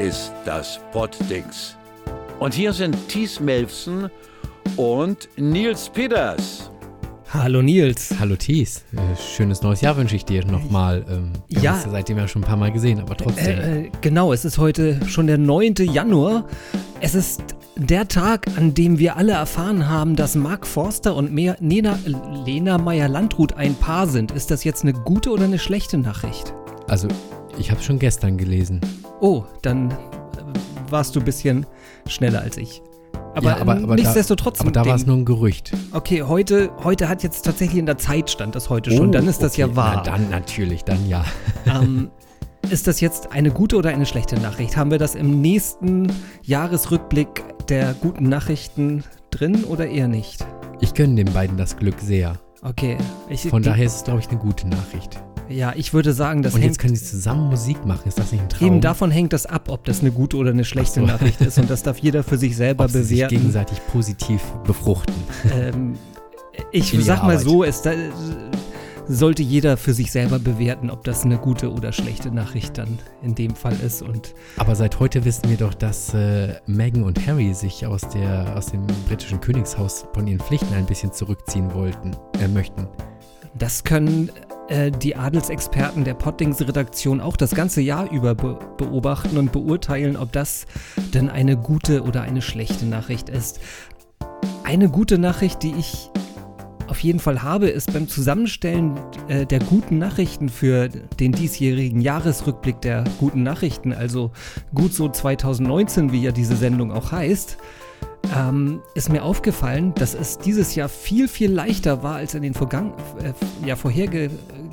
Ist das Poddings. Und hier sind Thies Melfsen und Nils Peters. Hallo Nils. Hallo Thies. Äh, schönes neues Jahr wünsche ich dir nochmal. Ähm, wir Ja. haben uns seitdem ja schon ein paar Mal gesehen, aber trotzdem. Äh, äh, genau, es ist heute schon der 9. Januar. Es ist der Tag, an dem wir alle erfahren haben, dass Mark Forster und Mea, Nena, Lena Meyer-Landrut ein Paar sind. Ist das jetzt eine gute oder eine schlechte Nachricht? also, ich habe schon gestern gelesen. Oh, dann äh, warst du ein bisschen schneller als ich. Aber, Ja, aber- aber da- nichtsdestotrotz. Aber da war es nur ein Gerücht. Okay, heute, heute hat jetzt tatsächlich in der Zeit stand das heute schon. Oh, dann ist das ja okay. wahr. Na dann natürlich, dann ja. ähm, ist das jetzt eine gute oder eine schlechte Nachricht? Haben wir das im nächsten Jahresrückblick der guten Nachrichten drin oder eher nicht? Ich gönne den beiden das Glück sehr. Okay. Ich, Von daher ist es, glaube ich, eine gute Nachricht. Ja, ich würde sagen, das Und hängt. jetzt können sie zusammen Musik machen. Ist das nicht ein Traum? Eben davon hängt das ab, ob das eine gute oder eine schlechte so. Nachricht ist. Und das darf jeder für sich selber Ob sie sich bewerten. gegenseitig positiv befruchten. Ähm, ich In sag mal Arbeit. so, es da, sollte jeder für sich selber bewerten, ob das eine gute oder schlechte Nachricht dann in dem Fall ist. Und Aber seit heute wissen wir doch, dass äh, Meghan und Harry sich aus, der, aus dem britischen Königshaus von ihren Pflichten ein bisschen zurückziehen wollten, äh, möchten. Das können äh, die Adelsexperten der Pottings-Redaktion auch das ganze Jahr über be beobachten und beurteilen, ob das denn eine gute oder eine schlechte Nachricht ist. Eine gute Nachricht, die ich auf jeden Fall habe, ist beim Zusammenstellen äh, der guten Nachrichten für den diesjährigen Jahresrückblick der guten Nachrichten, also gut so 2019, wie ja diese Sendung auch heißt, ähm, ist mir aufgefallen, dass es dieses Jahr viel, viel leichter war als in den vergangen, äh, ja,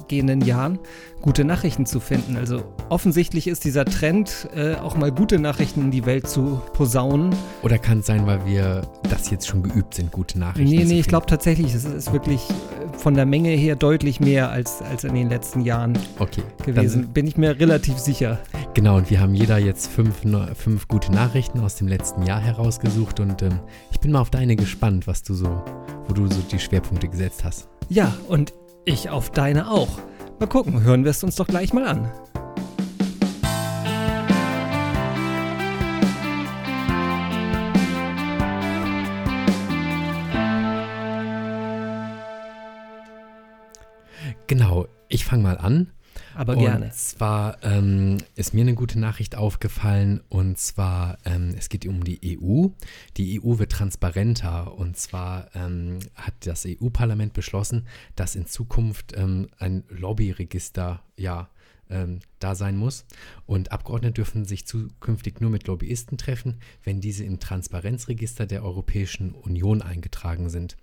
vorhergehenden Jahren, gute Nachrichten zu finden. Also offensichtlich ist dieser Trend, äh, auch mal gute Nachrichten in die Welt zu posaunen. Oder kann es sein, weil wir das jetzt schon geübt sind, gute Nachrichten Nee, nee, ich glaube tatsächlich, es ist wirklich äh, von der Menge her deutlich mehr als, als in den letzten Jahren Okay, gewesen. Bin ich mir relativ sicher. genau, und wir haben jeder jetzt fünf, fünf gute Nachrichten aus dem letzten Jahr herausgesucht und ähm, ich bin mal auf deine gespannt, was du so, wo du so die Schwerpunkte gesetzt hast. Ja, und ich auf deine auch. Mal gucken, hören wir es uns doch gleich mal an. Genau, ich fange mal an. Aber gerne. Und zwar ähm, ist mir eine gute Nachricht aufgefallen und zwar, ähm, es geht um die EU. Die EU wird transparenter und zwar ähm, hat das EU-Parlament beschlossen, dass in Zukunft ähm, ein Lobbyregister ja ähm, da sein muss und Abgeordnete dürfen sich zukünftig nur mit Lobbyisten treffen, wenn diese im Transparenzregister der Europäischen Union eingetragen sind.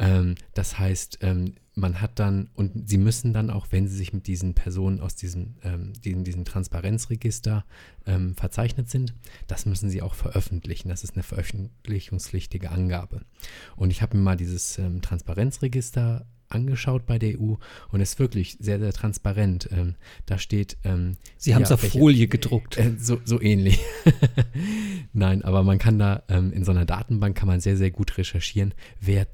Ähm, das heißt, ähm, man hat dann, und sie müssen dann auch, wenn sie sich mit diesen Personen aus diesem, ähm, diesem, diesem Transparenzregister ähm, verzeichnet sind, das müssen sie auch veröffentlichen. Das ist eine veröffentlichungspflichtige Angabe. Und ich habe mir mal dieses ähm, Transparenzregister angeschaut bei der EU und ist wirklich sehr, sehr transparent. Ähm, da steht. Ähm, Sie haben es ja, auf welche- Folie gedruckt. äh, so, so ähnlich. Nein, aber man kann da ähm, in so einer Datenbank kann man sehr, sehr gut recherchieren, wer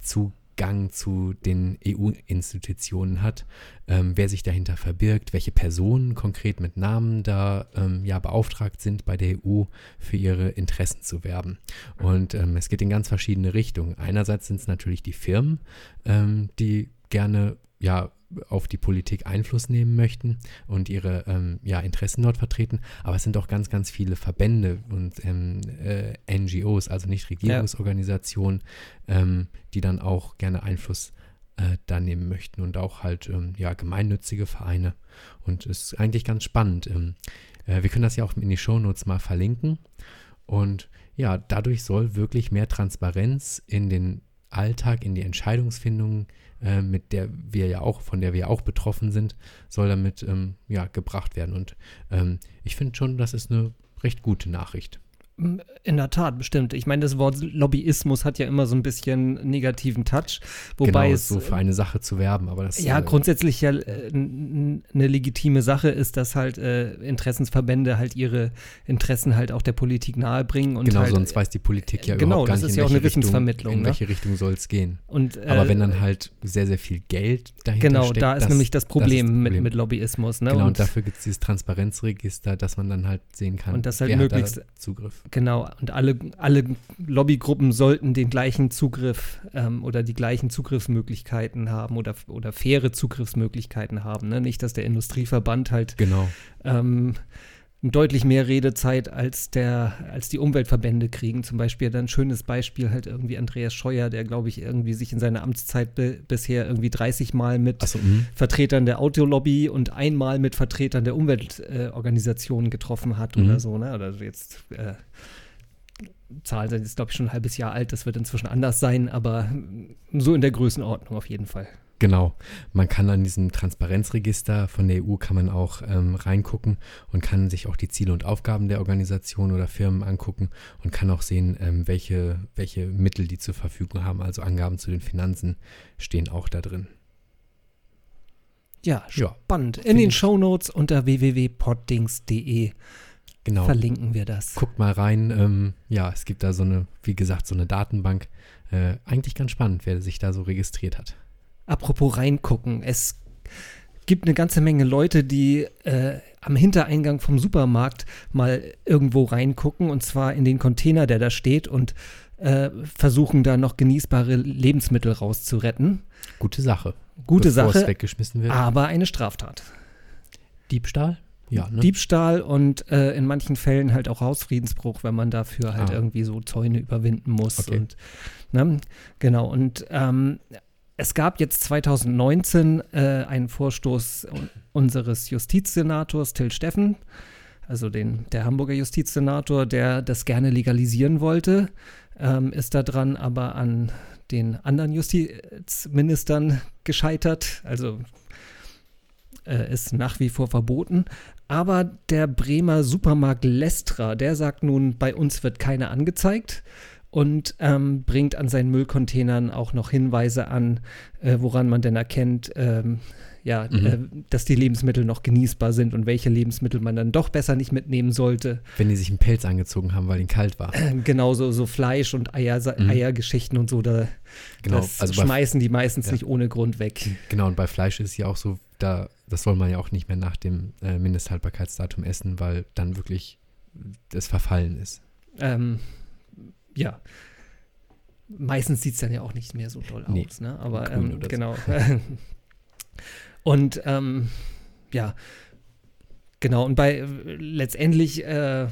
Zugang zu den EU-Institutionen hat, ähm, wer sich dahinter verbirgt, welche Personen konkret mit Namen da ähm, ja beauftragt sind bei der EU für ihre Interessen zu werben. Und ähm, es geht in ganz verschiedene Richtungen. Einerseits sind es natürlich die Firmen, ähm, die gerne ja auf die Politik Einfluss nehmen möchten und ihre ähm, ja, Interessen dort vertreten. Aber es sind auch ganz, ganz viele Verbände und ähm, äh, NGOs, also Nichtregierungsorganisationen, ähm, die dann auch gerne Einfluss äh, da nehmen möchten und auch halt ähm, ja, gemeinnützige Vereine. Und es ist eigentlich ganz spannend. Ähm, äh, wir können das ja auch in die Shownotes mal verlinken. Und ja, dadurch soll wirklich mehr Transparenz in den Alltag, in die Entscheidungsfindung, äh, mit der wir ja auch, von der wir auch betroffen sind, soll damit ähm, ja, gebracht werden. Und ähm, ich finde schon, das ist eine recht gute Nachricht. In der Tat, bestimmt. Ich meine, das Wort Lobbyismus hat ja immer so ein bisschen negativen Touch, wobei genau, es so für eine Sache zu werben, aber das ja äh, grundsätzlich ja äh, eine legitime Sache ist, dass halt äh, Interessensverbände halt ihre Interessen halt auch der Politik nahebringen und genau, halt, sonst weiß die Politik ja genau, überhaupt gar das nicht, ist in ja auch welche eine Wissensvermittlung, Richtung, in ne? welche Richtung soll es gehen. und, äh, Aber wenn dann halt sehr, sehr viel Geld dahinter genau, steckt, da ist das, nämlich das ist Problem, Mit, Problem. mit Lobbyismus, ne? Genau, und, und dafür gibt es dieses Transparenzregister, dass man dann halt sehen kann, Und das halt wer möglichst- Zugriff. Genau, und alle, alle Lobbygruppen sollten den gleichen Zugriff ähm, oder die gleichen Zugriffsmöglichkeiten haben oder, oder faire Zugriffsmöglichkeiten haben. Ne? Nicht, dass der Industrieverband halt Genau, ähm, deutlich mehr Redezeit als, der, als die Umweltverbände kriegen. Zum Beispiel dann ein schönes Beispiel halt irgendwie Andreas Scheuer, der glaube ich irgendwie sich in seiner Amtszeit be bisher irgendwie 30 Mal mit achso, mh. Vertretern der Autolobby und einmal mit Vertretern der Umweltorganisationen äh, getroffen hat Mhm. oder so. Ne? Oder jetzt äh, Zahlen sind jetzt, glaube ich, schon ein halbes Jahr alt. Das wird inzwischen anders sein, aber so in der Größenordnung auf jeden Fall. Genau. Man kann an diesem Transparenzregister von der EU kann man auch ähm, reingucken und kann sich auch die Ziele und Aufgaben der Organisation oder Firmen angucken und kann auch sehen, ähm, welche, welche Mittel die zur Verfügung haben. Also Angaben zu den Finanzen stehen auch da drin. Ja, Ja, spannend. In Find den ich- Shownotes unter www.poddings.de genau. verlinken wir das. Guckt mal rein. Ähm, ja, es gibt da so eine, wie gesagt, so eine Datenbank. Äh, eigentlich ganz spannend, wer sich da so registriert hat. Apropos reingucken, es gibt eine ganze Menge Leute, die äh, am Hintereingang vom Supermarkt mal irgendwo reingucken und zwar in den Container, der da steht und äh, versuchen da noch genießbare Lebensmittel rauszuretten. Gute Sache. Gute Bevor es Sache, weggeschmissen wird. aber eine Straftat. Diebstahl? Ja, ne? Diebstahl und äh, in manchen Fällen halt auch Hausfriedensbruch, wenn man dafür halt Ah. irgendwie so Zäune überwinden muss. Okay. Und, ne? Genau, und ähm, es gab jetzt 2019 äh, einen Vorstoß un- unseres Justizsenators Till Steffen, also den, der Hamburger Justizsenator, der das gerne legalisieren wollte, ähm, ist daran aber an den anderen Justizministern gescheitert. Also äh, ist nach wie vor verboten. Aber der Bremer Supermarkt Lestra, der sagt nun, bei uns wird keiner angezeigt und ähm, bringt an seinen Müllcontainern auch noch Hinweise an, äh, woran man denn erkennt, ähm, ja, Mhm. äh, dass die Lebensmittel noch genießbar sind und welche Lebensmittel man dann doch besser nicht mitnehmen sollte. Wenn die sich einen Pelz angezogen haben, weil ihnen kalt war. Genauso so Fleisch und Eier, Mhm. Eiergeschichten und so, da, Genau, also bei, schmeißen die meistens Ja. nicht ohne Grund weg. genau, und bei Fleisch ist ja auch so, da, das soll man ja auch nicht mehr nach dem äh, Mindesthaltbarkeitsdatum essen, weil dann wirklich das verfallen ist. Ähm, ja. Meistens sieht es dann ja auch nicht mehr so toll Nee, aus, ne? Aber ähm, oder so. genau. und ähm, ja, genau. Und bei äh, letztendlich, äh,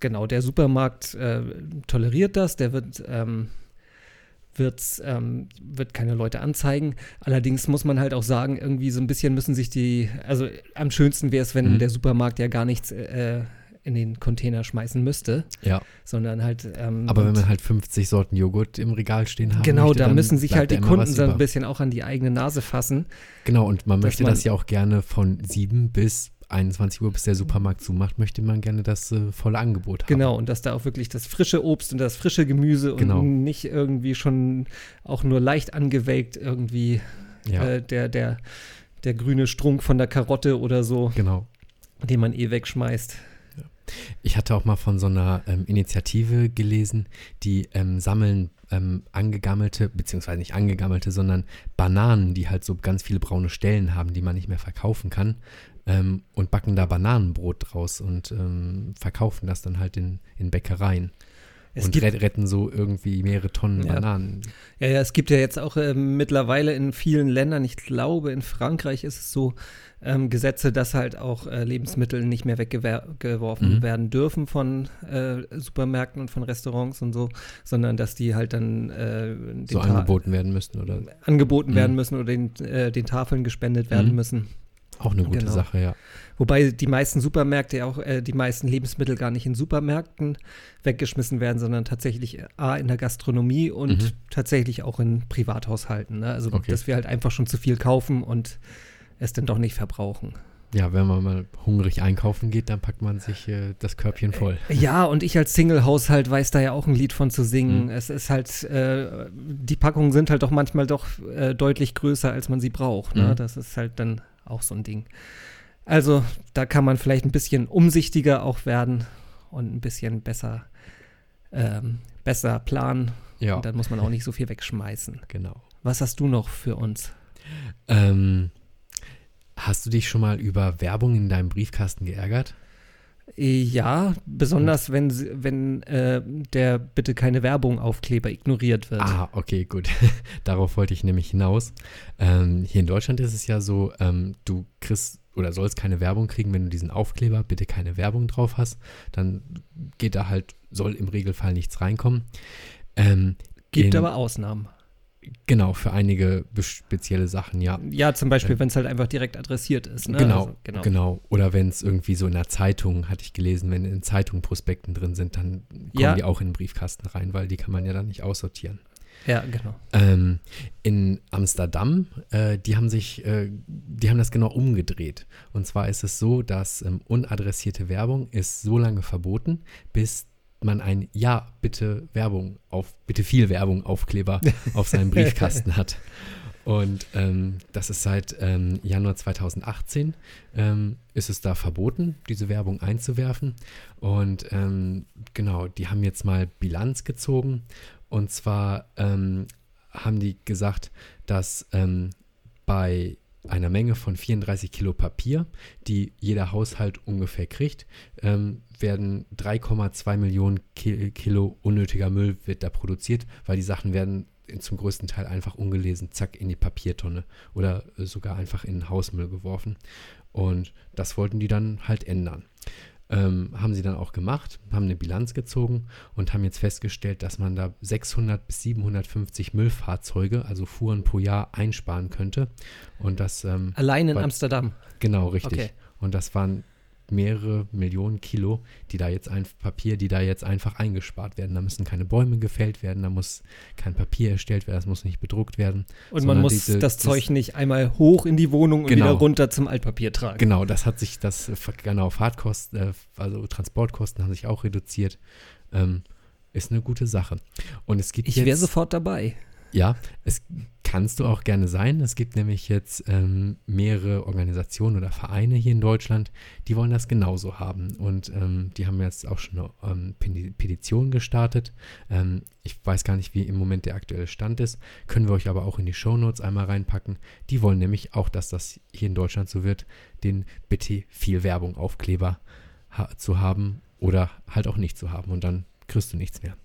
genau, der Supermarkt äh, toleriert das, der wird, ähm, wird's, ähm, wird keine Leute anzeigen. Allerdings muss man halt auch sagen, irgendwie so ein bisschen müssen sich die, also am schönsten wäre es, wenn Mhm. der Supermarkt ja gar nichts äh, in den Container schmeißen müsste Ja, sondern halt. Ähm, aber wenn man halt 50 Sorten Joghurt im Regal stehen hat, genau, möchte, da müssen sich halt die Kunden so ein bisschen auch an die eigene Nase fassen. Genau, und man möchte man- das ja auch gerne von 7 bis 21 Uhr, bis der Supermarkt zumacht, möchte man gerne das äh, volle Angebot haben. Genau, und dass da auch wirklich das frische Obst und das frische Gemüse Genau. und nicht irgendwie schon auch nur leicht angewelkt irgendwie Ja, äh, der, der, der grüne Strunk von der Karotte oder so, genau. den man eh wegschmeißt. Ich hatte auch mal von so einer ähm, Initiative gelesen, die ähm, sammeln ähm, angegammelte, beziehungsweise nicht angegammelte, sondern Bananen, die halt so ganz viele braune Stellen haben, die man nicht mehr verkaufen kann, ähm, und backen da Bananenbrot draus und ähm, verkaufen das dann halt in, in Bäckereien. Es und gibt, ret- retten so irgendwie mehrere Tonnen Ja. Bananen. ja, ja, es gibt ja jetzt auch äh, mittlerweile in vielen Ländern, ich glaube in Frankreich ist es so, ähm, Gesetze, dass halt auch äh, Lebensmittel nicht mehr weggeworfen Mhm. werden dürfen von äh, Supermärkten und von Restaurants und so, sondern dass die halt dann äh, So angeboten werden müssten oder angeboten Mhm. werden müssen oder den, äh, den Tafeln gespendet werden Mhm. müssen. Auch eine gute Genau. Sache, ja. Wobei die meisten Supermärkte ja auch, äh, die meisten Lebensmittel gar nicht in Supermärkten weggeschmissen werden, sondern tatsächlich äh, A in der Gastronomie und Mhm. tatsächlich auch in Privathaushalten. Ne? Also Okay. dass wir halt einfach schon zu viel kaufen und es dann doch nicht verbrauchen. Ja, wenn man mal hungrig einkaufen geht, dann packt man sich äh, das Körbchen voll. Ja, und ich als Single-Haushalt weiß da ja auch ein Lied von zu singen. Mhm. Es ist halt, äh, die Packungen sind halt doch manchmal doch äh, deutlich größer, als man sie braucht. Ne? Mhm. Das ist halt dann auch so ein Ding. Also, da kann man vielleicht ein bisschen umsichtiger auch werden und ein bisschen besser, ähm, besser planen. Ja, Und dann muss man auch nicht so viel wegschmeißen. genau. Was hast du noch für uns? Ähm, hast du dich schon mal über Werbung in deinem Briefkasten geärgert? Ja, besonders wenn, sie- wenn äh, der bitte keine Werbung Aufkleber ignoriert wird. Ah, okay, gut. Darauf wollte ich nämlich hinaus. Ähm, hier in Deutschland ist es ja so, ähm, du kriegst oder sollst keine Werbung kriegen, wenn du diesen Aufkleber bitte keine Werbung drauf hast. Dann geht da halt, soll im Regelfall nichts reinkommen. Ähm, Gibt in- aber Ausnahmen. Genau, für einige spezielle Sachen, ja. Ja, zum Beispiel, Äh, wenn es halt einfach direkt adressiert ist. Ne? Genau, Also, genau. genau. Oder wenn es irgendwie so in der Zeitung, hatte ich gelesen, wenn in Zeitungen Prospekten drin sind, dann kommen Ja. die auch in den Briefkasten rein, weil die kann man ja dann nicht aussortieren. Ja, genau. Ähm, in Amsterdam, äh, die haben sich, äh, die haben das genau umgedreht. Und zwar ist es so, dass ähm, unadressierte Werbung ist so lange verboten, bis man ein Ja, bitte Werbung auf, bitte viel Werbung Aufkleber auf seinem Briefkasten hat. Und ähm, das ist seit ähm, Januar 2018 ähm, ist es da verboten, diese Werbung einzuwerfen. Und ähm, genau, die haben jetzt mal Bilanz gezogen. Und zwar ähm, haben die gesagt, dass ähm, bei einer Menge von 34 Kilo Papier, die jeder Haushalt ungefähr kriegt, ähm, werden 3,2 Millionen Ki Kilo unnötiger Müll wird da produziert, weil die Sachen werden zum größten Teil einfach ungelesen, zack, in die Papiertonne oder sogar einfach in den Hausmüll geworfen. Und das wollten die dann halt ändern. Ähm, haben sie dann auch gemacht, haben eine Bilanz gezogen und haben jetzt festgestellt, dass man da 600 bis 750 Müllfahrzeuge, also Fuhren pro Jahr, einsparen könnte. Und das, ähm, Allein in Weil- Amsterdam. genau richtig. Okay. Und das waren mehrere Millionen Kilo, die da jetzt ein Papier, die da jetzt einfach eingespart werden. Da müssen keine Bäume gefällt werden, da muss kein Papier erstellt werden, das muss nicht bedruckt werden. Und man muss diese- das das- Zeug nicht einmal hoch in die Wohnung und Genau. wieder runter zum Altpapier tragen. Genau, das hat sich, das, genau, Fahrtkosten, äh, also Transportkosten haben sich auch reduziert. Ähm, ist eine gute Sache. Und es gibt Ich wäre sofort dabei. Ja, es kannst du auch gerne sein. Es gibt nämlich jetzt ähm, mehrere Organisationen oder Vereine hier in Deutschland, die wollen das genauso haben. Und ähm, die haben jetzt auch schon eine ähm, Peti- Petition gestartet. Ähm, ich weiß gar nicht, wie im Moment der aktuelle Stand ist. Können wir euch aber auch in die Shownotes einmal reinpacken. Die wollen nämlich auch, dass das hier in Deutschland so wird, den bitte viel Werbung Aufkleber ha zu haben oder halt auch nicht zu haben. Und dann kriegst du nichts mehr.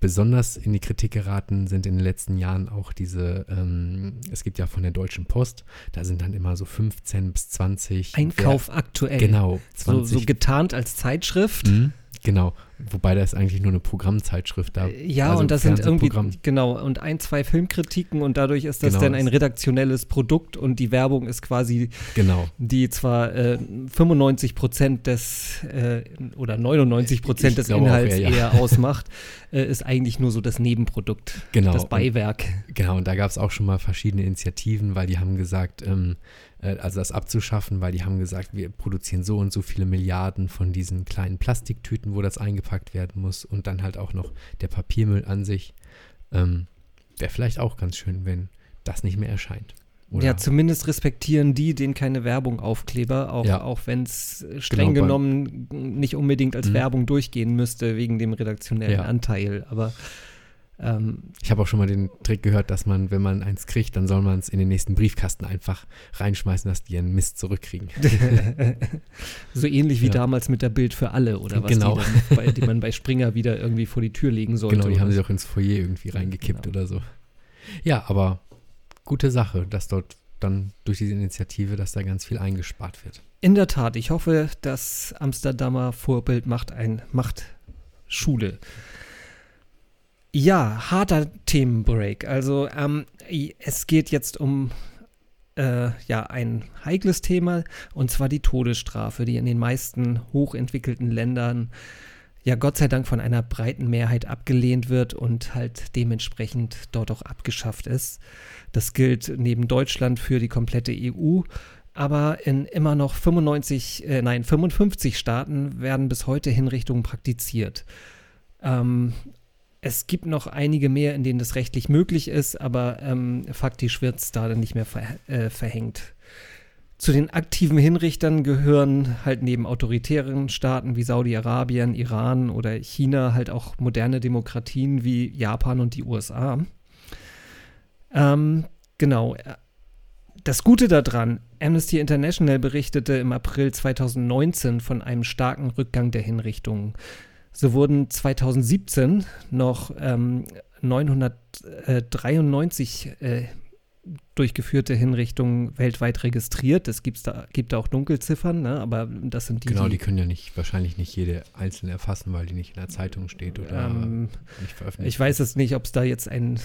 Besonders in die Kritik geraten sind in den letzten Jahren auch diese, ähm, es gibt ja von der Deutschen Post, da sind dann immer so 15 bis 20. Einkauf aktuell. Wer, genau, So, 20. so getarnt als Zeitschrift. Mhm, genau, wobei das eigentlich nur eine Programmzeitschrift da. Äh, Ja, also und das sind irgendwie, genau, und ein, zwei Filmkritiken und dadurch ist das Genau, dann ein redaktionelles Produkt und die Werbung ist quasi, Genau, die zwar äh, 95 Prozent des äh, oder 99 Prozent des Inhalts eher, ja. eher ausmacht, äh, ist eigentlich nur so das Nebenprodukt, genau. das Und- Beiwerk. Genau, und da gab es auch schon mal verschiedene Initiativen, weil die haben gesagt, ähm, äh, also das abzuschaffen, weil die haben gesagt, wir produzieren so und so viele Milliarden von diesen kleinen Plastiktüten, wo das eingepackt werden muss und dann halt auch noch der Papiermüll an sich. Ähm, Wäre vielleicht auch ganz schön, wenn das nicht mehr erscheint. Oder? Ja, zumindest respektieren die den keine Werbung Aufkleber, auch, Ja. auch wenn es streng Genau, genommen nicht unbedingt als Mhm. Werbung durchgehen müsste, wegen dem redaktionellen Ja. Anteil. Aber ähm, ich habe auch schon mal den Trick gehört, dass man, wenn man eins kriegt, dann soll man es in den nächsten Briefkasten einfach reinschmeißen, dass die ihren Mist zurückkriegen. so ähnlich wie Ja. damals mit der Bild für alle oder was Genau. die, bei, die man bei Springer wieder irgendwie vor die Tür legen sollte. Genau, die haben sie doch ins Foyer irgendwie reingekippt Genau. oder so. Ja, aber gute Sache, dass dort dann durch diese Initiative, dass da ganz viel eingespart wird. In der Tat, ich hoffe, das Amsterdamer Vorbild macht ein macht Schule. Ja, harter Themenbreak. Also ähm, es geht jetzt um äh, ja ein heikles Thema und zwar die Todesstrafe, die in den meisten hochentwickelten Ländern ja Gott sei Dank von einer breiten Mehrheit abgelehnt wird und halt dementsprechend dort auch abgeschafft ist. Das gilt neben Deutschland für die komplette EU. aber in immer noch 95, äh, nein, 55 Staaten werden bis heute Hinrichtungen praktiziert. Ähm, es gibt noch einige mehr, in denen das rechtlich möglich ist, aber ähm, faktisch wird es da dann nicht mehr ver äh, verhängt. Zu den aktiven Hinrichtern gehören halt neben autoritären Staaten wie Saudi-Arabien, Iran oder China halt auch moderne Demokratien wie Japan und die USA. Ähm, genau. Das Gute daran, Amnesty International berichtete im April 2019 von einem starken Rückgang der Hinrichtungen. So wurden 2017 noch ähm, 993 äh, durchgeführte Hinrichtungen weltweit registriert. Es gibt's da, gibt da auch Dunkelziffern, ne? aber das sind die. Genau, die können ja nicht, wahrscheinlich nicht jede einzelne erfassen, weil die nicht in der Zeitung steht oder ähm, nicht veröffentlicht. Ich weiß es nicht, ob es da jetzt ein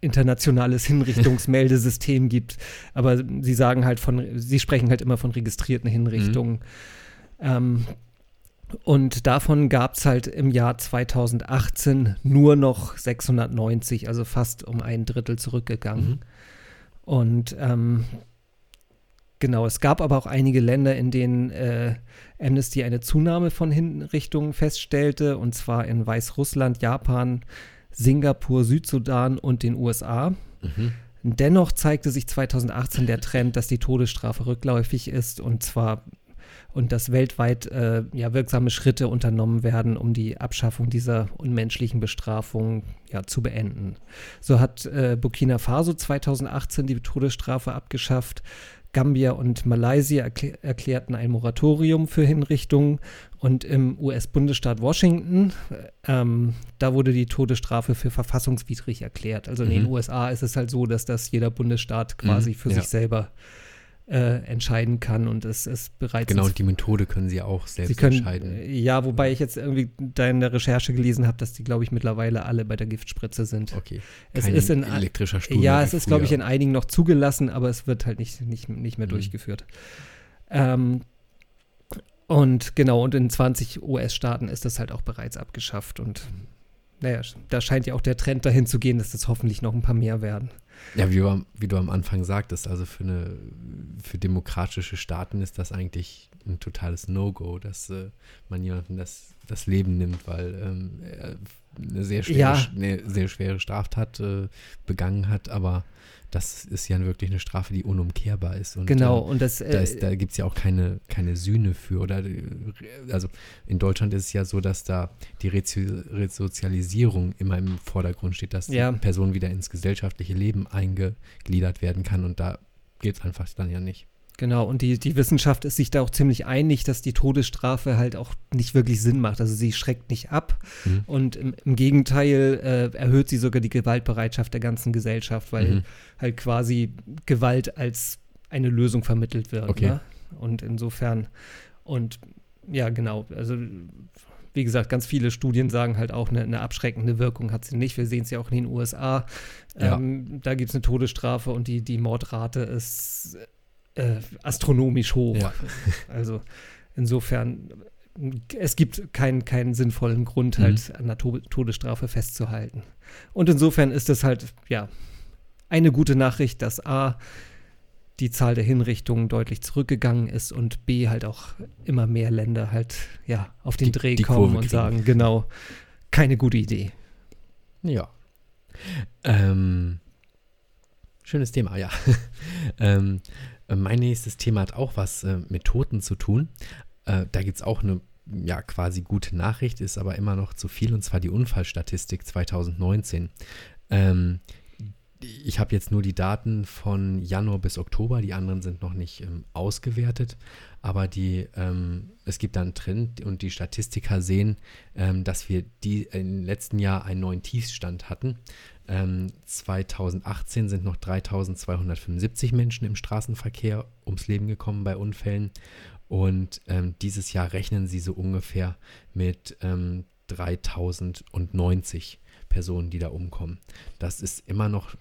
internationales Hinrichtungsmeldesystem gibt, aber sie sagen halt von, sie sprechen halt immer von registrierten Hinrichtungen. Mhm. Ähm, und davon gab es halt im Jahr 2018 nur noch 690, also fast um ein Drittel zurückgegangen. Mhm. Und ähm, genau, es gab aber auch einige Länder, in denen äh, Amnesty eine Zunahme von Hinrichtungen feststellte, und zwar in Weißrussland, Japan, Singapur, Südsudan und den USA. Mhm. Dennoch zeigte sich 2018 der Trend, dass die Todesstrafe rückläufig ist, und zwar und dass weltweit äh, ja, wirksame Schritte unternommen werden, um die Abschaffung dieser unmenschlichen Bestrafung ja, zu beenden. So hat äh, Burkina Faso 2018 die Todesstrafe abgeschafft. Gambia und Malaysia erklär erklärten ein Moratorium für Hinrichtungen und im US-Bundesstaat Washington, ähm, da wurde die Todesstrafe für verfassungswidrig erklärt. Also in den mhm. USA ist es halt so, dass das jeder Bundesstaat quasi mhm, für ja. sich selber äh, entscheiden kann und es ist bereits. Genau, und die Methode können sie auch selbst sie können, entscheiden. Äh, ja, wobei ich jetzt irgendwie da in der Recherche gelesen habe, dass die, glaube ich, mittlerweile alle bei der Giftspritze sind. Okay. Es Kein ist in elektrischer Stuhl. Ja, es ist, glaube ich, in einigen noch zugelassen, aber es wird halt nicht, nicht, nicht mehr mhm. durchgeführt. Ähm, und genau, und in 20 US-Staaten ist das halt auch bereits abgeschafft. Und naja, da scheint ja auch der Trend dahin zu gehen, dass das hoffentlich noch ein paar mehr werden. Ja, wie du, wie du am Anfang sagtest, also für, eine, für demokratische Staaten ist das eigentlich ein totales No-Go, dass äh, man jemandem das, das Leben nimmt, weil ähm, er eine sehr schwere, ja. eine sehr schwere Straftat äh, begangen hat, aber das ist ja wirklich eine Strafe, die unumkehrbar ist. Und, genau, äh, und das. Äh, da, da gibt es ja auch keine, keine Sühne für. Oder, also in Deutschland ist es ja so, dass da die Resozialisierung immer im Vordergrund steht, dass ja. die Person wieder ins gesellschaftliche Leben eingegliedert werden kann. Und da geht es einfach dann ja nicht. Genau, und die, die Wissenschaft ist sich da auch ziemlich einig, dass die Todesstrafe halt auch nicht wirklich Sinn macht. Also sie schreckt nicht ab mhm. und im, im Gegenteil äh, erhöht sie sogar die Gewaltbereitschaft der ganzen Gesellschaft, weil mhm. halt quasi Gewalt als eine Lösung vermittelt wird. Okay. Ne? Und insofern, und ja, genau, also wie gesagt, ganz viele Studien sagen halt auch, eine, eine abschreckende Wirkung hat sie nicht. Wir sehen es ja auch in den USA. Ja. Ähm, da gibt es eine Todesstrafe und die, die Mordrate ist äh, astronomisch hoch. Ja. Also insofern, es gibt keinen, keinen sinnvollen Grund, mhm. halt an der Todesstrafe festzuhalten. Und insofern ist es halt, ja, eine gute Nachricht, dass A, die Zahl der Hinrichtungen deutlich zurückgegangen ist und B, halt auch immer mehr Länder halt, ja, auf den die, Dreh die kommen und sagen, genau, keine gute Idee. Ja. Ähm, schönes Thema, ja. ähm, äh, mein nächstes Thema hat auch was äh, mit Toten zu tun. Äh, da gibt es auch eine ja, quasi gute Nachricht, ist aber immer noch zu viel, und zwar die Unfallstatistik 2019. Ähm, ich habe jetzt nur die Daten von Januar bis Oktober, die anderen sind noch nicht ähm, ausgewertet, aber die, ähm, es gibt da einen Trend und die Statistiker sehen, ähm, dass wir die im letzten Jahr einen neuen Tiefstand hatten. 2018 ähm, sind noch 3275 Menschen im Straßenverkehr ums Leben gekommen bei Unfällen und ähm, dieses Jahr rechnen sie so ungefähr mit 3090 Personen, die da umkommen. Das ist immer noch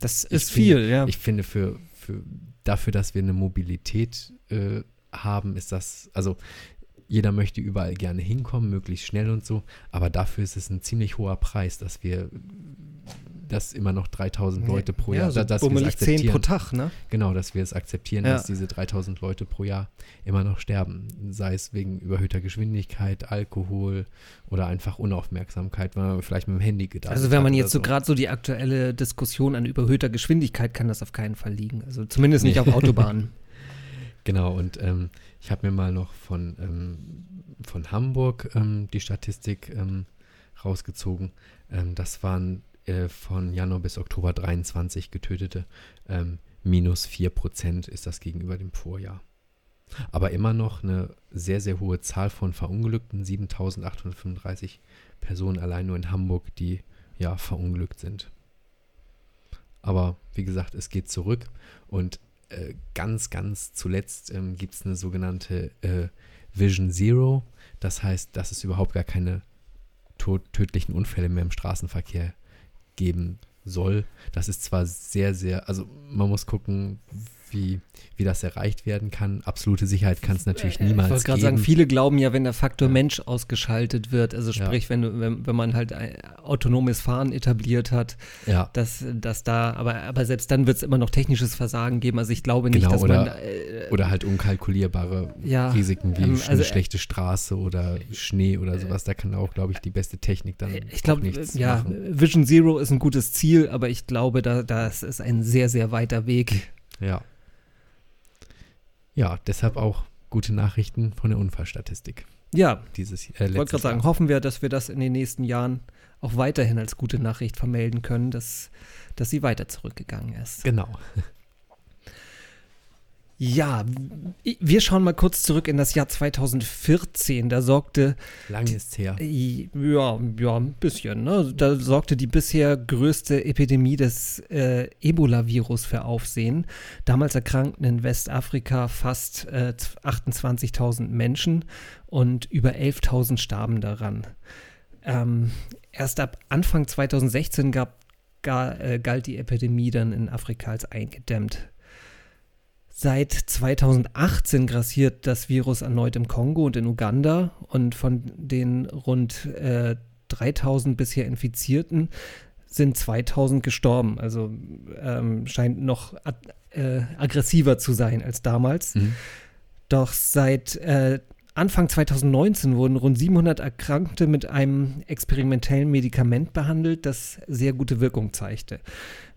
das ist viel, finde, ja. Ich finde, für, für, dafür, dass wir eine Mobilität äh, haben, ist das, also jeder möchte überall gerne hinkommen, möglichst schnell und so, aber dafür ist es ein ziemlich hoher Preis, dass wir dass immer noch 3000 Leute pro Jahr, ja, so dass wir es bummelig 10 akzeptieren. pro Tag, ne? Genau, dass wir es akzeptieren, Ja. dass diese 3000 Leute pro Jahr immer noch sterben. Sei es wegen überhöhter Geschwindigkeit, Alkohol oder einfach Unaufmerksamkeit, weil man vielleicht mit dem Handy gedacht Also wenn man hat jetzt so gerade so die aktuelle Diskussion an überhöhter Geschwindigkeit kann das auf keinen Fall liegen. Also zumindest nicht auf Autobahnen. Genau, und ähm, ich habe mir mal noch von, ähm, von Hamburg ähm, die Statistik ähm, rausgezogen. Ähm, das waren äh, von Januar bis Oktober 23 getötete. Ähm, minus 4 Prozent ist das gegenüber dem Vorjahr. Aber immer noch eine sehr, sehr hohe Zahl von Verunglückten. 7835 Personen allein nur in Hamburg, die ja verunglückt sind. Aber wie gesagt, es geht zurück und äh, ganz, ganz zuletzt ähm, gibt es eine sogenannte äh, Vision Zero. Das heißt, dass es überhaupt gar keine tödlichen Unfälle mehr im Straßenverkehr geben soll. Das ist zwar sehr, sehr, also man muss gucken, wie, wie das erreicht werden kann. Absolute Sicherheit kann es natürlich Äh, Ich niemals wollte gerade geben. sagen, viele glauben ja, wenn der Faktor Ja. Mensch ausgeschaltet wird, also Ja. sprich, wenn, du- wenn, wenn man halt ein autonomes Fahren etabliert hat, ja, dass, dass da, aber, aber selbst dann wird es immer noch technisches Versagen geben. Also ich glaube nicht, Genau, dass oder- man äh, oder halt unkalkulierbare ja, Risiken wie ähm, eine also, äh, schlechte Straße oder Schnee oder sowas. Da kann auch, glaube ich, die beste Technik dann Ich auch glaube, nichts ja, machen. Vision Zero ist ein gutes Ziel, aber ich glaube, da, das ist ein sehr, sehr weiter Weg. Ja. Ja, deshalb auch gute Nachrichten von der Unfallstatistik Ja, dieses äh, ich wollte gerade sagen, hoffen wir, dass wir das in den nächsten Jahren auch weiterhin als gute Nachricht vermelden können, dass, dass sie weiter zurückgegangen ist. Genau. Ja, wir schauen mal kurz zurück in das Jahr 2014. Da sorgte Lang ist her. I- Ja, ja, ein bisschen. Ne? Da sorgte die bisher größte Epidemie des äh, Ebola-Virus für Aufsehen. Damals erkrankten in Westafrika fast äh, 28.000 Menschen und über 11.000 starben daran. Ähm, erst ab Anfang 2016 gab, gar, äh, galt die Epidemie dann in Afrika als eingedämmt. Seit 2018 grassiert das Virus erneut im Kongo und in Uganda und von den rund äh, 3000 bisher Infizierten sind 2000 gestorben. Also ähm, scheint noch äh, aggressiver zu sein als damals. Mhm. Doch seit äh, Anfang 2019 wurden rund 700 Erkrankte mit einem experimentellen Medikament behandelt, das sehr gute Wirkung zeigte.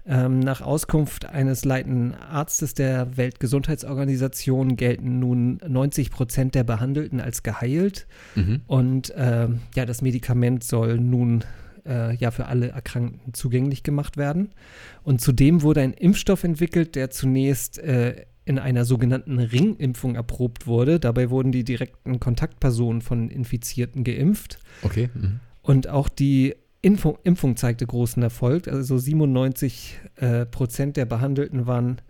Ähm, nach Auskunft eines leitenden Arztes der Weltgesundheitsorganisation gelten nun 90 Prozent der Behandelten als geheilt. Mhm. Und ähm, ja, das Medikament soll nun äh, ja für alle Erkrankten zugänglich gemacht werden. Und zudem wurde ein Impfstoff entwickelt, der zunächst äh, in einer sogenannten Ringimpfung erprobt wurde. Dabei wurden die direkten Kontaktpersonen von Infizierten geimpft. Okay. Mhm. Und auch die Impfung, Impfung zeigte großen Erfolg. Also 97 äh, Prozent der Behandelten waren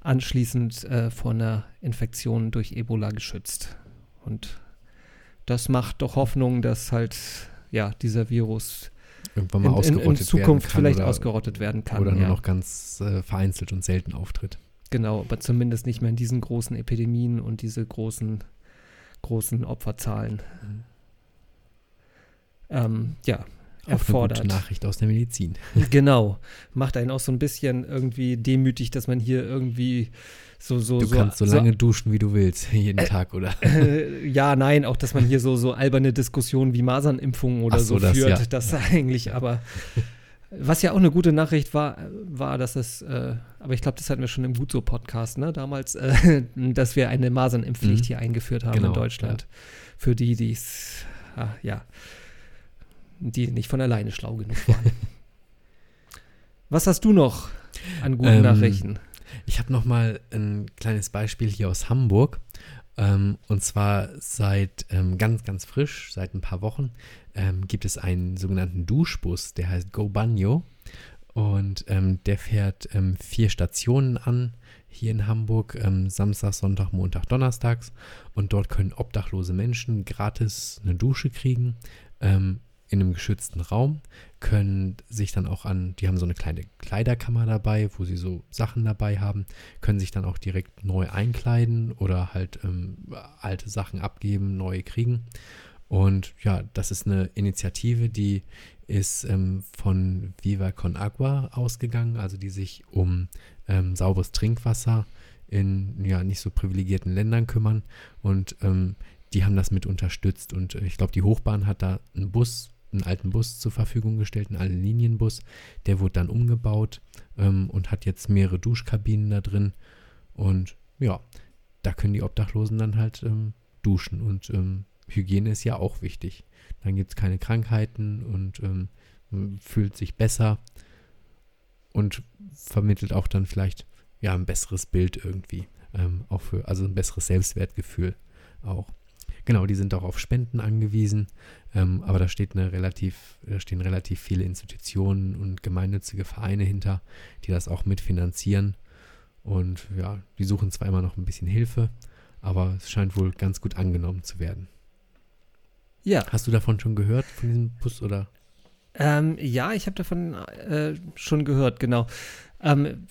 anschließend äh, vor einer Infektion durch Ebola geschützt. Und das macht doch Hoffnung, dass halt ja dieser Virus Irgendwann mal in, in, in Zukunft vielleicht ausgerottet werden kann. oder nur ja. noch ganz äh, vereinzelt und selten auftritt. Genau, aber zumindest nicht mehr in diesen großen Epidemien und diese großen, großen Opferzahlen. Mhm. Ähm, ja, Auch eine erfordert. gute Nachricht aus der Medizin. Genau. Macht einen auch so ein bisschen irgendwie demütig, dass man hier irgendwie so, so, Du so. kannst so lange duschen, wie du willst, jeden Äh, Tag, oder? Äh, ja, nein, auch dass man hier so, so alberne Diskussionen wie Masernimpfungen oder Ach so, so, das, führt. ja. Das eigentlich, aber was ja auch eine gute Nachricht war, war, dass es, äh, aber ich glaube, das hatten wir schon im Gut so Podcast, ne, damals, äh, dass wir eine Masernimpfpflicht Mhm. hier eingeführt haben Genau, in Deutschland. Für die, die es, ah, ja, die nicht von alleine schlau genug waren. was hast du noch an guten Ähm, Nachrichten? Ich habe noch mal ein kleines Beispiel hier aus Hamburg. Ähm, und zwar seit ähm, ganz, ganz frisch, seit ein paar Wochen, ähm, gibt es einen sogenannten Duschbus, der heißt Go Banyo. Und ähm, der fährt ähm, vier Stationen an hier in Hamburg, ähm, Samstag, Sonntag, Montag, Donnerstags. Und dort können obdachlose Menschen gratis eine Dusche kriegen. Ähm, in einem geschützten Raum, können sich dann auch an, die haben so eine kleine Kleiderkammer dabei, wo sie so Sachen dabei haben, können sich dann auch direkt neu einkleiden oder halt ähm, alte Sachen abgeben, neue kriegen. Und ja, das ist eine Initiative, die ist ähm, von Viva Con Agua ausgegangen, also die sich um ähm, sauberes Trinkwasser in ja nicht so privilegierten Ländern kümmern. Und ähm, die haben das mit unterstützt. Und äh, ich glaube, die Hochbahn hat da einen Bus, einen alten Bus zur Verfügung gestellt, einen alten Linienbus. Der wurde dann umgebaut ähm, und hat jetzt mehrere Duschkabinen da drin. Und ja, da können die Obdachlosen dann halt ähm, duschen. Und ähm, Hygiene ist ja auch wichtig. Dann gibt es keine Krankheiten und ähm, fühlt sich besser und vermittelt auch dann vielleicht ja ein besseres Bild irgendwie. Ähm, auch für, also ein besseres Selbstwertgefühl auch. Genau, die sind auch auf Spenden angewiesen, ähm, aber da steht eine relativ, da stehen relativ viele Institutionen und gemeinnützige Vereine hinter, die das auch mitfinanzieren. Und ja, die suchen zwar immer noch ein bisschen Hilfe, aber es scheint wohl ganz gut angenommen zu werden. Ja. Hast du davon schon gehört, von diesem Bus oder? Ähm, ja, ich habe davon äh, schon gehört, genau. Ähm,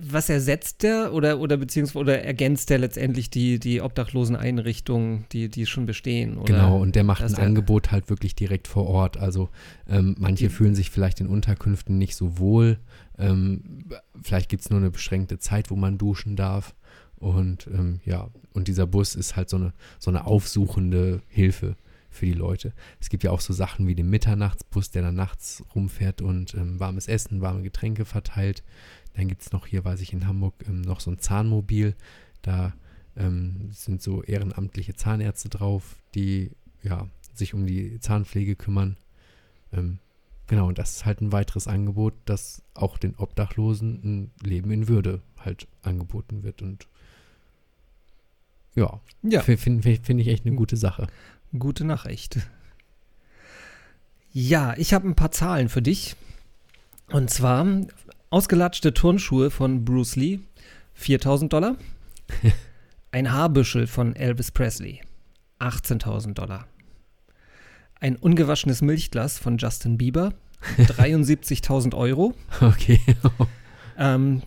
was ersetzt der oder, oder beziehungsweise oder ergänzt der letztendlich die, die obdachlosen Einrichtungen, die, die schon bestehen? Oder genau, und der macht ein Angebot halt wirklich direkt vor Ort. Also ähm, manche fühlen sich vielleicht in Unterkünften nicht so wohl. Ähm, vielleicht gibt es nur eine beschränkte Zeit, wo man duschen darf. Und ähm, ja, und dieser Bus ist halt so eine, so eine aufsuchende Hilfe für die Leute. Es gibt ja auch so Sachen wie den Mitternachtsbus, der dann nachts rumfährt und ähm, warmes Essen, warme Getränke verteilt. Dann gibt es noch hier, weiß ich, in Hamburg ähm, noch so ein Zahnmobil. Da ähm, sind so ehrenamtliche Zahnärzte drauf, die ja, sich um die Zahnpflege kümmern. Ähm, genau, und das ist halt ein weiteres Angebot, das auch den Obdachlosen ein Leben in Würde halt angeboten wird. Und ja, ja. finde find ich echt eine gute Sache. Gute Nachricht. Ja, ich habe ein paar Zahlen für dich. Und zwar ausgelatschte Turnschuhe von Bruce Lee, 4000 Dollar. Ein Haarbüschel von Elvis Presley, 18.000 Dollar. Ein ungewaschenes Milchglas von Justin Bieber, 73.000 Euro. Okay. ähm,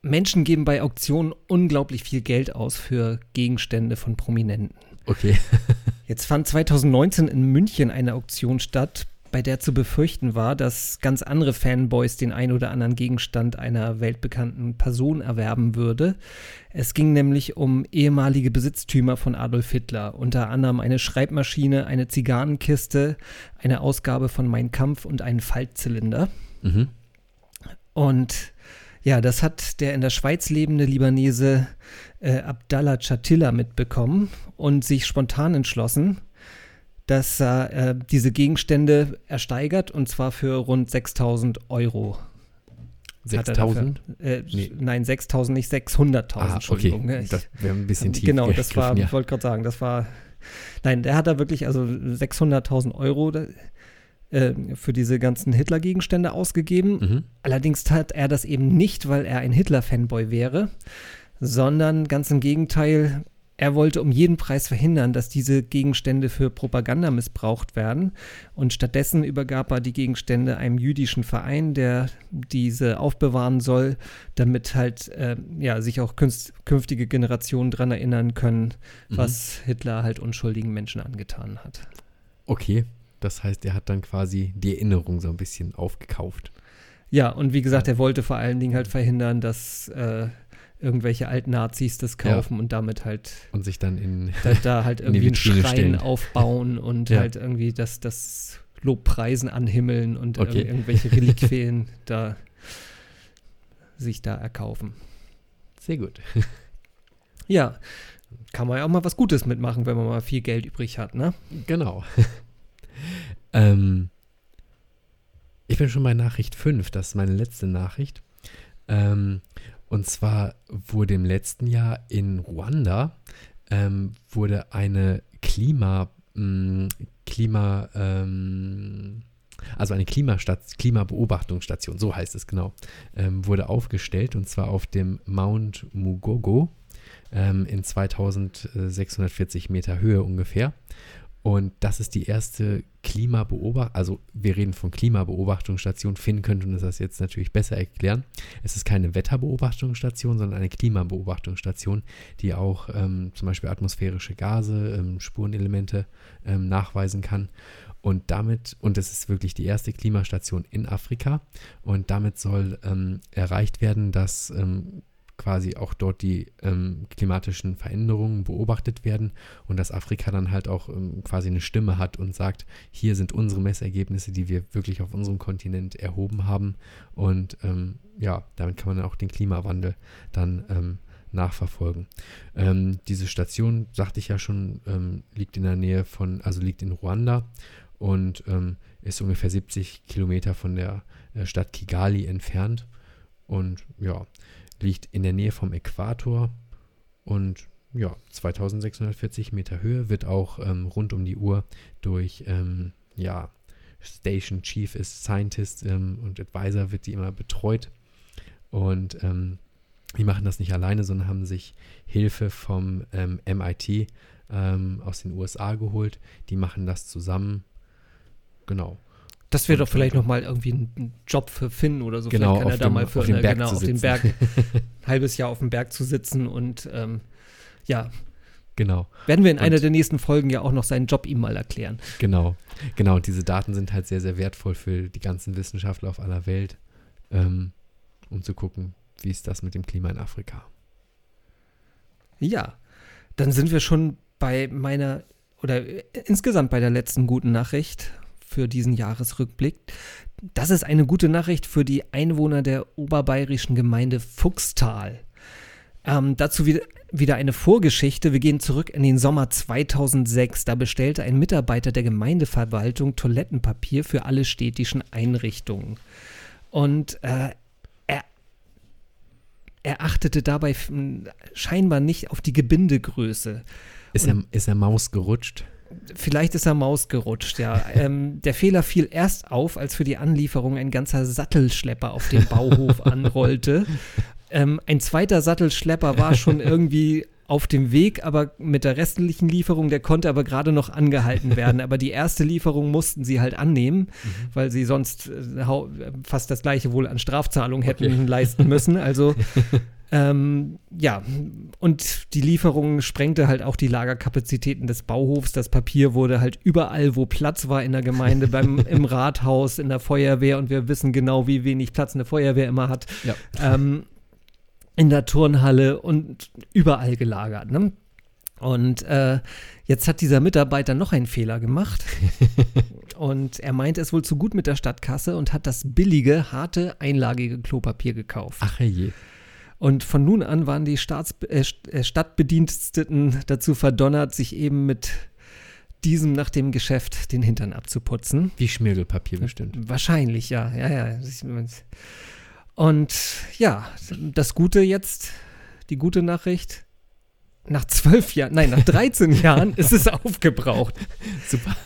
Menschen geben bei Auktionen unglaublich viel Geld aus für Gegenstände von Prominenten. Okay. Jetzt fand 2019 in München eine Auktion statt, bei der zu befürchten war, dass ganz andere Fanboys den ein oder anderen Gegenstand einer weltbekannten Person erwerben würde. Es ging nämlich um ehemalige Besitztümer von Adolf Hitler, unter anderem eine Schreibmaschine, eine Zigarrenkiste, eine Ausgabe von Mein Kampf und einen Faltzylinder. Mhm. Und ja, das hat der in der Schweiz lebende Libanese äh, Abdallah Chatilla mitbekommen und sich spontan entschlossen, dass er äh, diese Gegenstände ersteigert und zwar für rund 6000 Euro. 6000? Äh, nee. Nein, 6000, nicht 600.000. Ah, Entschuldigung. Okay. Ne? das wäre ein bisschen tief. Genau, das war, ja. ich wollte gerade sagen, das war. Nein, der hat da wirklich also 600.000 Euro äh, für diese ganzen Hitler-Gegenstände ausgegeben. Mhm. Allerdings tat er das eben nicht, weil er ein Hitler-Fanboy wäre, sondern ganz im Gegenteil, er wollte um jeden Preis verhindern, dass diese Gegenstände für Propaganda missbraucht werden. Und stattdessen übergab er die Gegenstände einem jüdischen Verein, der diese aufbewahren soll, damit halt äh, ja, sich auch künftige Generationen daran erinnern können, mhm. was Hitler halt unschuldigen Menschen angetan hat. Okay, das heißt, er hat dann quasi die Erinnerung so ein bisschen aufgekauft. Ja, und wie gesagt, er wollte vor allen Dingen halt verhindern, dass äh, irgendwelche alten Nazis das kaufen ja. und damit halt und sich dann in da, da halt irgendwie einen Schrein stellen. aufbauen und ja. halt irgendwie das, das Lobpreisen anhimmeln und okay. irgendwelche Reliquien da sich da erkaufen. Sehr gut. Ja, kann man ja auch mal was Gutes mitmachen, wenn man mal viel Geld übrig hat, ne? Genau. Ähm, ich bin schon bei Nachricht 5, das ist meine letzte Nachricht. Ähm, und zwar wurde im letzten Jahr in Ruanda ähm, wurde eine Klima, mh, mm, Klima, ähm, also eine Klimastat Klimabeobachtungsstation, so heißt es genau, ähm, wurde aufgestellt und zwar auf dem Mount Mugogo ähm, in 2640 Meter Höhe ungefähr. Und das ist die erste Klimabeobachtung, also wir reden von Klimabeobachtungsstation. Finn könnte uns das jetzt natürlich besser erklären. Es ist keine Wetterbeobachtungsstation, sondern eine Klimabeobachtungsstation, die auch ähm, zum Beispiel atmosphärische Gase, ähm, Spurenelemente ähm, nachweisen kann. Und damit, und das ist wirklich die erste Klimastation in Afrika, und damit soll ähm, erreicht werden, dass ähm, quasi auch dort die ähm, klimatischen Veränderungen beobachtet werden und dass Afrika dann halt auch ähm, quasi eine Stimme hat und sagt, hier sind unsere Messergebnisse, die wir wirklich auf unserem Kontinent erhoben haben und ähm, ja, damit kann man auch den Klimawandel dann ähm, nachverfolgen. Ähm, diese Station, sagte ich ja schon, ähm, liegt in der Nähe von, also liegt in Ruanda und ist ungefähr 70 Kilometer von der äh, Stadt Kigali entfernt und ja, liegt in der Nähe vom Äquator und ja, 2640 Meter Höhe, wird auch ähm, rund um die Uhr durch ähm, ja, Station Chief ist Scientist ähm, und Advisor wird die immer betreut. Und ähm, die machen das nicht alleine, sondern haben sich Hilfe vom MIT ähm, ähm, aus den USA geholt. Die machen das zusammen. Genau. Das wäre doch vielleicht nochmal irgendwie ein Job für Finn oder so. Genau, vielleicht kann er da dem, mal für auf eine, Berg genau, auf den. Berg, ein halbes Jahr auf dem Berg zu sitzen und ähm, ja, Genau, werden wir in Und- einer der nächsten Folgen ja auch noch seinen Job ihm mal erklären. genau, genau. Und diese Daten sind halt sehr, sehr wertvoll für die ganzen Wissenschaftler auf aller Welt, ähm, um zu gucken, wie ist das mit dem Klima in Afrika. Ja, dann sind wir schon bei meiner oder äh, insgesamt bei der letzten guten Nachricht für diesen Jahresrückblick. Das ist eine gute Nachricht für die Einwohner der oberbayerischen Gemeinde Fuchstal. Ähm, dazu wieder, wieder eine Vorgeschichte. Wir gehen zurück in den Sommer 2006. Da bestellte ein Mitarbeiter der Gemeindeverwaltung Toilettenpapier für alle städtischen Einrichtungen. Und äh, er, er achtete dabei scheinbar nicht auf die Gebindegröße. Ist er, ist er Maus gerutscht? Vielleicht ist er Maus gerutscht, ja. ähm, der Fehler fiel erst auf, als für die Anlieferung ein ganzer Sattelschlepper auf den Bauhof anrollte. Ähm, ein zweiter Sattelschlepper war schon irgendwie auf dem Weg, aber mit der restlichen Lieferung, der konnte aber gerade noch angehalten werden. Aber die erste Lieferung mussten sie halt annehmen, weil sie sonst äh, fast das gleiche wohl an Strafzahlung hätten Okay. leisten müssen. Also ähm, ja, und die Lieferung sprengte halt auch die Lagerkapazitäten des Bauhofs. Das Papier wurde halt überall, wo Platz war in der Gemeinde, beim, im Rathaus, in der Feuerwehr und wir wissen genau, wie wenig Platz eine Feuerwehr immer hat, Ja. ähm, in der Turnhalle und überall gelagert. Ne? Und äh, jetzt hat dieser Mitarbeiter noch einen Fehler gemacht. und er meinte es wohl zu gut mit der Stadtkasse und hat das billige, harte, einlagige Klopapier gekauft. Ach je. Und von nun an waren die Staats äh, äh, Stadtbediensteten dazu verdonnert, sich eben mit diesem nach dem Geschäft den Hintern abzuputzen. Wie Schmirgelpapier bestimmt. Wahrscheinlich, ja, ja, ja. Und ja, das Gute jetzt, die gute Nachricht, nach zwölf Jahren, nein, nach 13 Jahren ist es aufgebraucht. Super.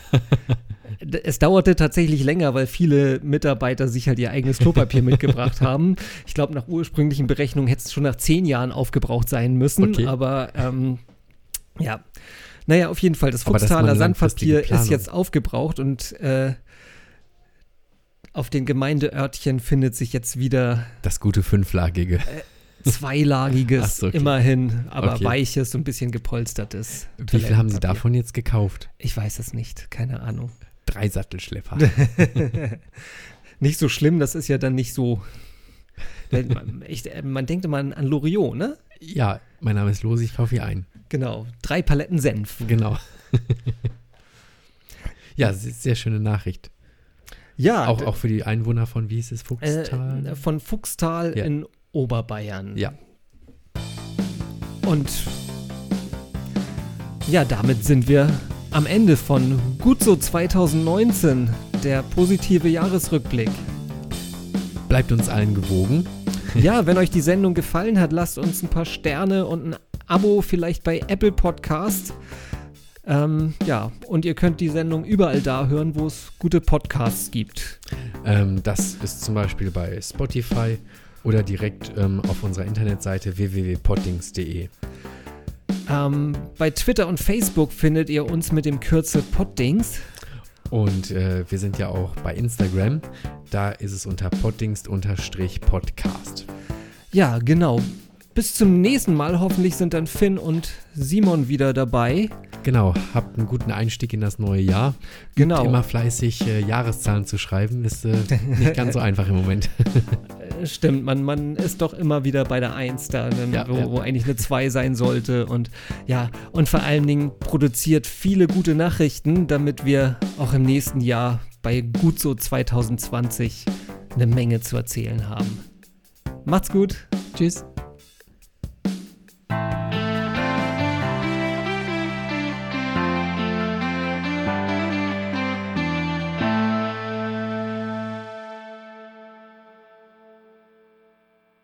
Es dauerte tatsächlich länger, weil viele Mitarbeiter sich halt ihr eigenes Klopapier mitgebracht haben. Ich glaube, nach ursprünglichen Berechnungen hätte es schon nach zehn Jahren aufgebraucht sein müssen. Okay. Aber ähm, ja, naja, auf jeden Fall, das Fuchstaler Sandpapier ist jetzt aufgebraucht und äh, auf den Gemeindeörtchen findet sich jetzt wieder Das gute Fünflagige. zweilagiges, Ach so, okay. immerhin, aber Okay. weiches und ein bisschen gepolstertes. Wie viel haben Sie davon jetzt gekauft? Ich weiß es nicht, keine Ahnung. Drei Sattelschlepper. nicht so schlimm, das ist ja dann nicht so. Man- Ich, äh, man denkt immer an, an Loriot, ne? ja, mein Name ist Losi, ich kaufe hier ein. Genau. Drei Paletten Senf. Genau. ja, se- sehr schöne Nachricht. Ja, Auch, auch für die Einwohner von, wie hieß es, Fuchstal? äh, von Fuchstal Ja. in Oberbayern. ja, Und ja, damit sind wir am Ende von Gut so 2019, der positive Jahresrückblick. bleibt uns allen gewogen. Ja, wenn euch die Sendung gefallen hat, lasst uns ein paar Sterne und ein Abo vielleicht bei Apple Podcast. Ähm, ja, und ihr könnt die Sendung überall da hören, wo es gute Podcasts gibt. Ähm, das ist zum Beispiel bei Spotify oder direkt ähm, auf unserer Internetseite www.poddings.de. Ähm, bei Twitter und Facebook findet ihr uns mit dem Kürzel Poddings. Und äh, wir sind ja auch bei Instagram. Da ist es unter poddingst-podcast. Ja, genau. Bis zum nächsten Mal. Hoffentlich sind dann Finn und Simon wieder dabei. Genau, habt einen guten Einstieg in das neue Jahr. Genau. Immer fleißig äh, Jahreszahlen zu schreiben, ist äh, nicht ganz so einfach im Moment. Stimmt, man, man ist doch immer wieder bei der 1 da, ne, Ja, wo, ja. wo eigentlich eine 2 sein sollte. Und ja, und vor allen Dingen produziert viele gute Nachrichten, damit wir auch im nächsten Jahr bei gut so 2020 eine Menge zu erzählen haben. Macht's gut. Tschüss.